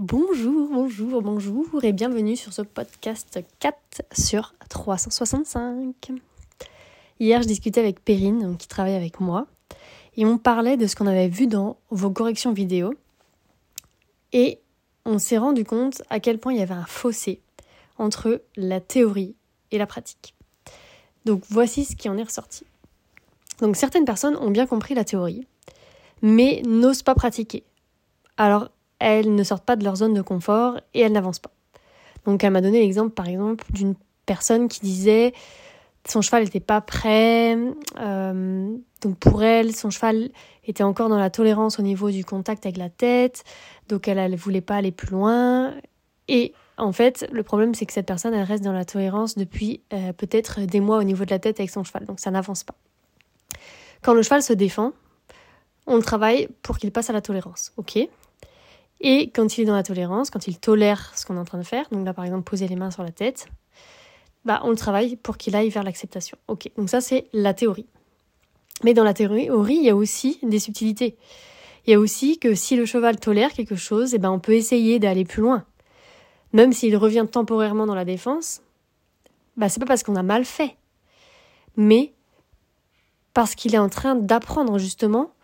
Bonjour, bonjour, bonjour et bienvenue sur ce podcast 4 sur 365. Hier, je discutais avec Perrine, qui travaille avec moi, et on parlait de ce qu'on avait vu dans vos corrections vidéo. Et on s'est rendu compte à quel point il y avait un fossé entre la théorie et la pratique. Donc voici ce qui en est ressorti. Donc certaines personnes ont bien compris la théorie, mais n'osent pas pratiquer. Alors elles ne sortent pas de leur zone de confort et elles n'avancent pas. Donc elle m'a donné l'exemple par exemple d'une personne qui disait son cheval n'était pas prêt, euh, donc pour elle son cheval était encore dans la tolérance au niveau du contact avec la tête, donc elle ne voulait pas aller plus loin et en fait, le problème, c'est que cette personne, elle reste dans la tolérance depuis euh, peut-être des mois au niveau de la tête avec son cheval, donc ça n'avance pas. Quand le cheval se défend, on le travaille pour qu'il passe à la tolérance, ok? Et quand il est dans la tolérance, quand il tolère ce qu'on est en train de faire, donc là par exemple poser les mains sur la tête, bah on le travaille pour qu'il aille vers l'acceptation, ok Donc ça c'est la théorie. Mais dans la théorie, il y a aussi des subtilités. Il y a aussi que si le cheval tolère quelque chose, eh ben on peut essayer d'aller plus loin. Même s'il revient temporairement dans la défense, bah c'est pas parce qu'on a mal fait, mais parce qu'il est en train d'apprendre justement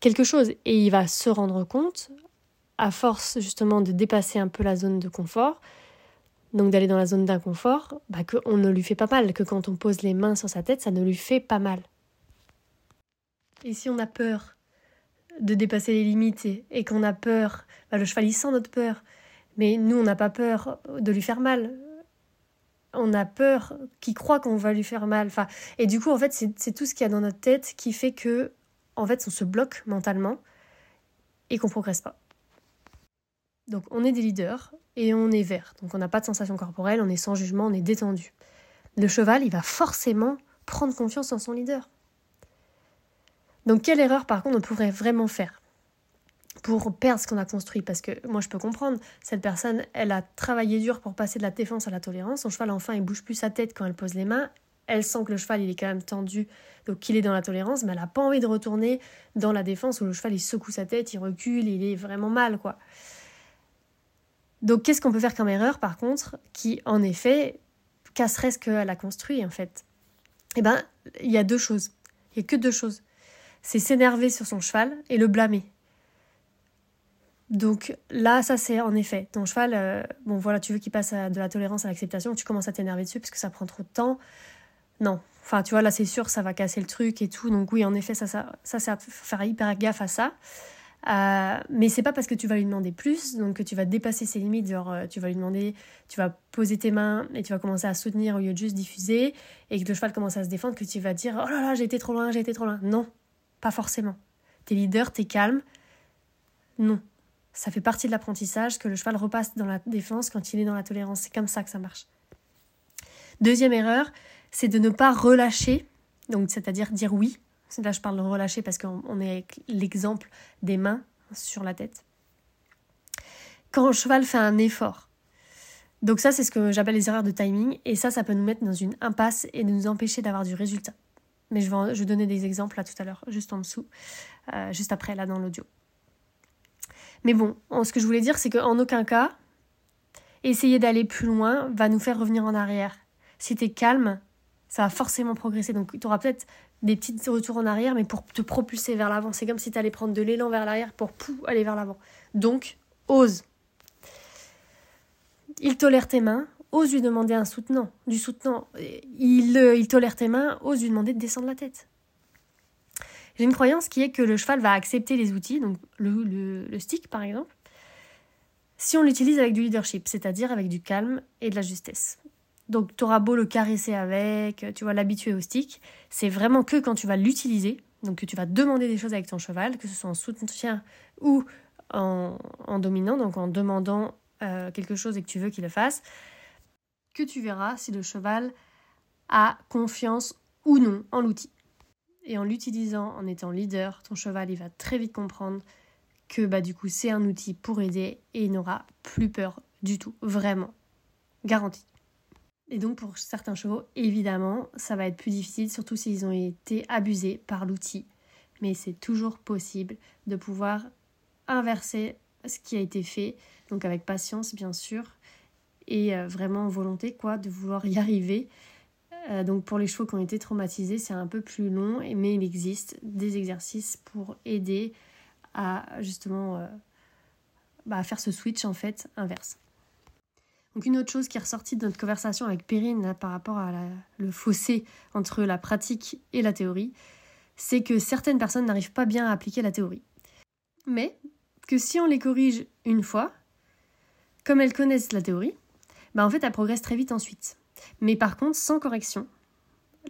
quelque chose et il va se rendre compte, à force justement de dépasser un peu la zone de confort, donc d'aller dans la zone d'inconfort, bah qu'on ne lui fait pas mal, que quand on pose les mains sur sa tête, ça ne lui fait pas mal. Et si on a peur de dépasser les limites et, qu'on a peur, bah le cheval notre peur, mais nous on n'a pas peur de lui faire mal on a peur, qui croit qu'on va lui faire mal. Enfin, et du coup, en fait, c'est tout ce qu'il y a dans notre tête qui fait que, en fait, on se bloque mentalement et qu'on progresse pas. Donc, on est des leaders et on est vert. Donc, on n'a pas de sensation corporelle, on est sans jugement, on est détendu. Le cheval, il va forcément prendre confiance en son leader. Donc, quelle erreur, par contre, on pourrait vraiment faire pour perdre ce qu'on a construit? Parce que moi, je peux comprendre, cette personne, elle a travaillé dur pour passer de la défense à la tolérance. Son cheval, enfin, il bouge plus sa tête quand elle pose les mains. Elle sent que le cheval, il est quand même tendu, donc qu'il est dans la tolérance, mais elle n'a pas envie de retourner dans la défense où le cheval, il secoue sa tête, il recule, il est vraiment mal, quoi. Donc, qu'est-ce qu'on peut faire comme erreur, par contre, qui, en effet, casserait ce qu'elle a construit, en fait? Eh ben, il y a deux choses. Il n'y a que deux choses. C'est s'énerver sur son cheval et le blâmer. Donc là, ça c'est en effet, ton cheval, euh, bon voilà, tu veux qu'il passe de la tolérance à l'acceptation, tu commences à t'énerver dessus parce que ça prend trop de temps. Non, enfin tu vois, là c'est sûr, ça va casser le truc et tout. Donc oui, en effet, ça, ça, ça c'est à faire hyper gaffe à ça. Euh, mais c'est pas parce que tu vas lui demander plus, donc que tu vas dépasser ses limites, genre euh, tu vas lui demander, tu vas poser tes mains et tu vas commencer à soutenir au lieu de juste diffuser, et que le cheval commence à se défendre, que tu vas dire oh là là, j'ai été trop loin, j'ai été trop loin. Non, pas forcément. T'es leader, t'es calme. Non, ça fait partie de l'apprentissage que le cheval repasse dans la défense quand il est dans la tolérance. C'est comme ça que ça marche. Deuxième erreur, c'est de ne pas relâcher, donc c'est-à-dire dire oui. Là, je parle de relâcher parce qu'on est avec l'exemple des mains sur la tête. Quand le cheval fait un effort. Donc ça, c'est ce que j'appelle les erreurs de timing. Et ça, ça peut nous mettre dans une impasse et nous empêcher d'avoir du résultat. Mais je vais, donner des exemples là tout à l'heure, juste en dessous, euh, juste après, là dans l'audio. Mais bon, ce que je voulais dire, c'est qu'en aucun cas, essayer d'aller plus loin va nous faire revenir en arrière. Si tu calme, ça va forcément progresser. Donc tu auras peut-être des petits retours en arrière, mais pour te propulser vers l'avant. C'est comme si tu allais prendre de l'élan vers l'arrière pour pou, aller vers l'avant. Donc, ose. Il tolère tes mains, ose lui demander un soutenant, du soutenant. Euh, il tolère tes mains, ose lui demander de descendre la tête. J'ai une croyance qui est que le cheval va accepter les outils, donc le, stick par exemple, si on l'utilise avec du leadership, c'est-à-dire avec du calme et de la justesse. Donc tu auras beau le caresser avec, tu vas l'habituer au stick, c'est vraiment que quand tu vas l'utiliser, donc que tu vas demander des choses avec ton cheval, que ce soit en soutien ou en, dominant, donc en demandant euh, quelque chose et que tu veux qu'il le fasse, que tu verras si le cheval a confiance ou non en l'outil. Et en l'utilisant, en étant leader, ton cheval, il va très vite comprendre que bah, du coup, c'est un outil pour aider et il n'aura plus peur du tout. Vraiment. Garantie. Et donc, pour certains chevaux, évidemment, ça va être plus difficile, surtout s'ils ont été abusés par l'outil. Mais c'est toujours possible de pouvoir inverser ce qui a été fait, donc avec patience bien sûr, et euh, vraiment volonté quoi, de vouloir y arriver. Euh, donc pour les chevaux qui ont été traumatisés, c'est un peu plus long, mais il existe des exercices pour aider à justement euh, bah, faire ce switch en fait inverse. Donc une autre chose qui est ressortie de notre conversation avec Perrine par rapport à le fossé entre la pratique et la théorie, c'est que certaines personnes n'arrivent pas bien à appliquer la théorie. Mais que si on les corrige une fois, comme elles connaissent la théorie, bah en fait elles progressent très vite ensuite. Mais par contre, sans correction,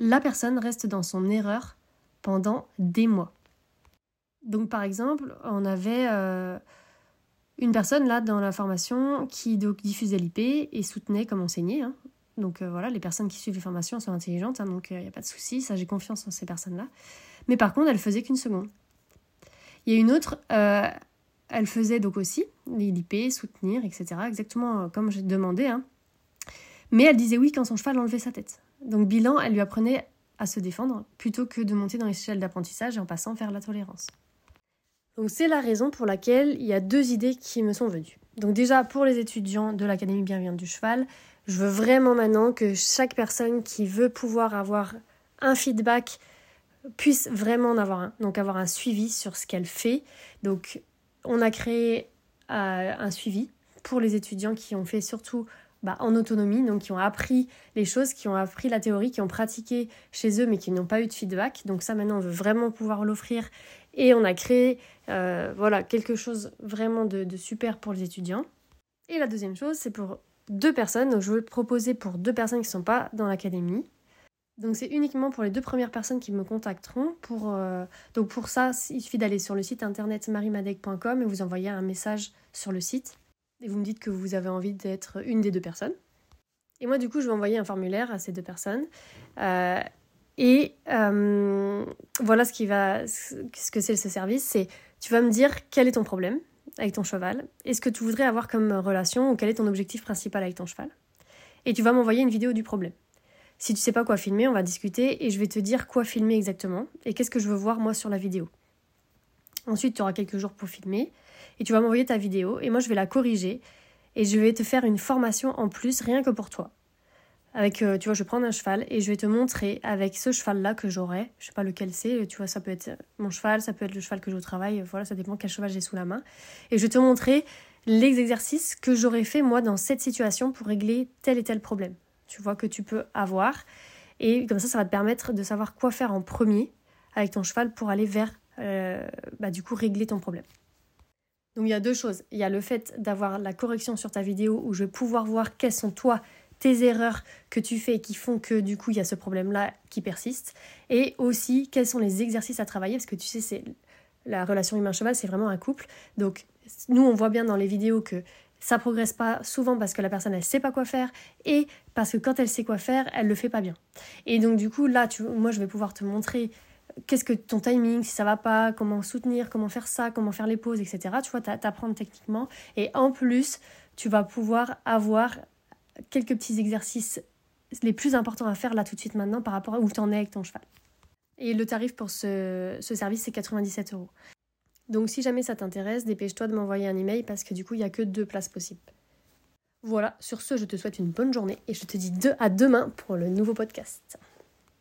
la personne reste dans son erreur pendant des mois. Donc par exemple, on avait euh, une personne là dans la formation qui diffusait l'IP et soutenait comme enseignait. Hein. Donc euh, voilà, les personnes qui suivent les formations sont intelligentes, hein, donc il euh, n'y a pas de souci, ça j'ai confiance en ces personnes-là. Mais par contre, elle faisait qu'une seconde. Il y a une autre, euh, elle faisait donc aussi l'IP, soutenir, etc. Exactement comme j'ai demandé. Hein. Mais elle disait oui quand son cheval enlevait sa tête. Donc bilan, elle lui apprenait à se défendre plutôt que de monter dans l'échelle d'apprentissage en passant vers la tolérance. Donc c'est la raison pour laquelle il y a deux idées qui me sont venues. Donc déjà pour les étudiants de l'Académie bienveillante du cheval, je veux vraiment maintenant que chaque personne qui veut pouvoir avoir un feedback puisse vraiment en avoir un. Donc avoir un suivi sur ce qu'elle fait. Donc on a créé euh, un suivi pour les étudiants qui ont fait surtout bah, en autonomie, donc qui ont appris les choses, qui ont appris la théorie, qui ont pratiqué chez eux mais qui n'ont pas eu de feedback. Donc ça maintenant on veut vraiment pouvoir l'offrir et on a créé euh, voilà, quelque chose vraiment de, super pour les étudiants. Et la deuxième chose, c'est pour deux personnes. Donc je le proposer pour deux personnes qui ne sont pas dans l'académie. Donc c'est uniquement pour les deux premières personnes qui me contacteront. Pour, euh, donc pour ça, il suffit d'aller sur le site internet marimadec.com et vous envoyer un message sur le site. Et vous me dites que vous avez envie d'être une des deux personnes. Et moi, du coup, je vais envoyer un formulaire à ces deux personnes. Euh, et euh, voilà ce, ce que c'est ce service, c'est tu vas me dire quel est ton problème avec ton cheval, est-ce que tu voudrais avoir comme relation ou quel est ton objectif principal avec ton cheval? Et tu vas m'envoyer une vidéo du problème. Si tu sais pas quoi filmer, on va discuter et je vais te dire quoi filmer exactement et qu'est-ce que je veux voir moi sur la vidéo. Ensuite, tu auras quelques jours pour filmer et tu vas m'envoyer ta vidéo et moi je vais la corriger et je vais te faire une formation en plus rien que pour toi. Avec, euh, tu vois, je vais prendre un cheval et je vais te montrer avec ce cheval-là que j'aurai. Je sais pas lequel c'est, tu vois, ça peut être mon cheval, ça peut être le cheval que j'ai au travail, voilà, ça dépend quel cheval j'ai sous la main. Et je vais te montrer les exercices que j'aurais fait moi dans cette situation pour régler tel et tel problème. Tu vois, que tu peux avoir. Et comme ça, ça va te permettre de savoir quoi faire en premier avec ton cheval pour aller vers, euh, bah, du coup, régler ton problème. Donc il y a deux choses. Il y a le fait d'avoir la correction sur ta vidéo où je vais pouvoir voir quels sont toi tes erreurs que tu fais qui font que du coup il y a ce problème-là qui persiste, et aussi quels sont les exercices à travailler, parce que tu sais, c'est la relation humain-cheval, c'est vraiment un couple. Donc nous, on voit bien dans les vidéos que ça progresse pas souvent parce que la personne elle sait pas quoi faire et parce que quand elle sait quoi faire, elle le fait pas bien. Et donc du coup là, tu, moi je vais pouvoir te montrer qu'est-ce que ton timing, si ça va pas, comment soutenir, comment faire ça, comment faire les pauses, etc. Tu vois, t'apprendre techniquement et en plus tu vas pouvoir avoir quelques petits exercices les plus importants à faire là tout de suite maintenant par rapport à où tu en es avec ton cheval. Et le tarif pour ce, service, c'est 97 euros. Donc si jamais ça t'intéresse, dépêche-toi de m'envoyer un email parce que du coup, il n'y a que deux places possibles. Voilà, sur ce, je te souhaite une bonne journée et je te dis à demain pour le nouveau podcast.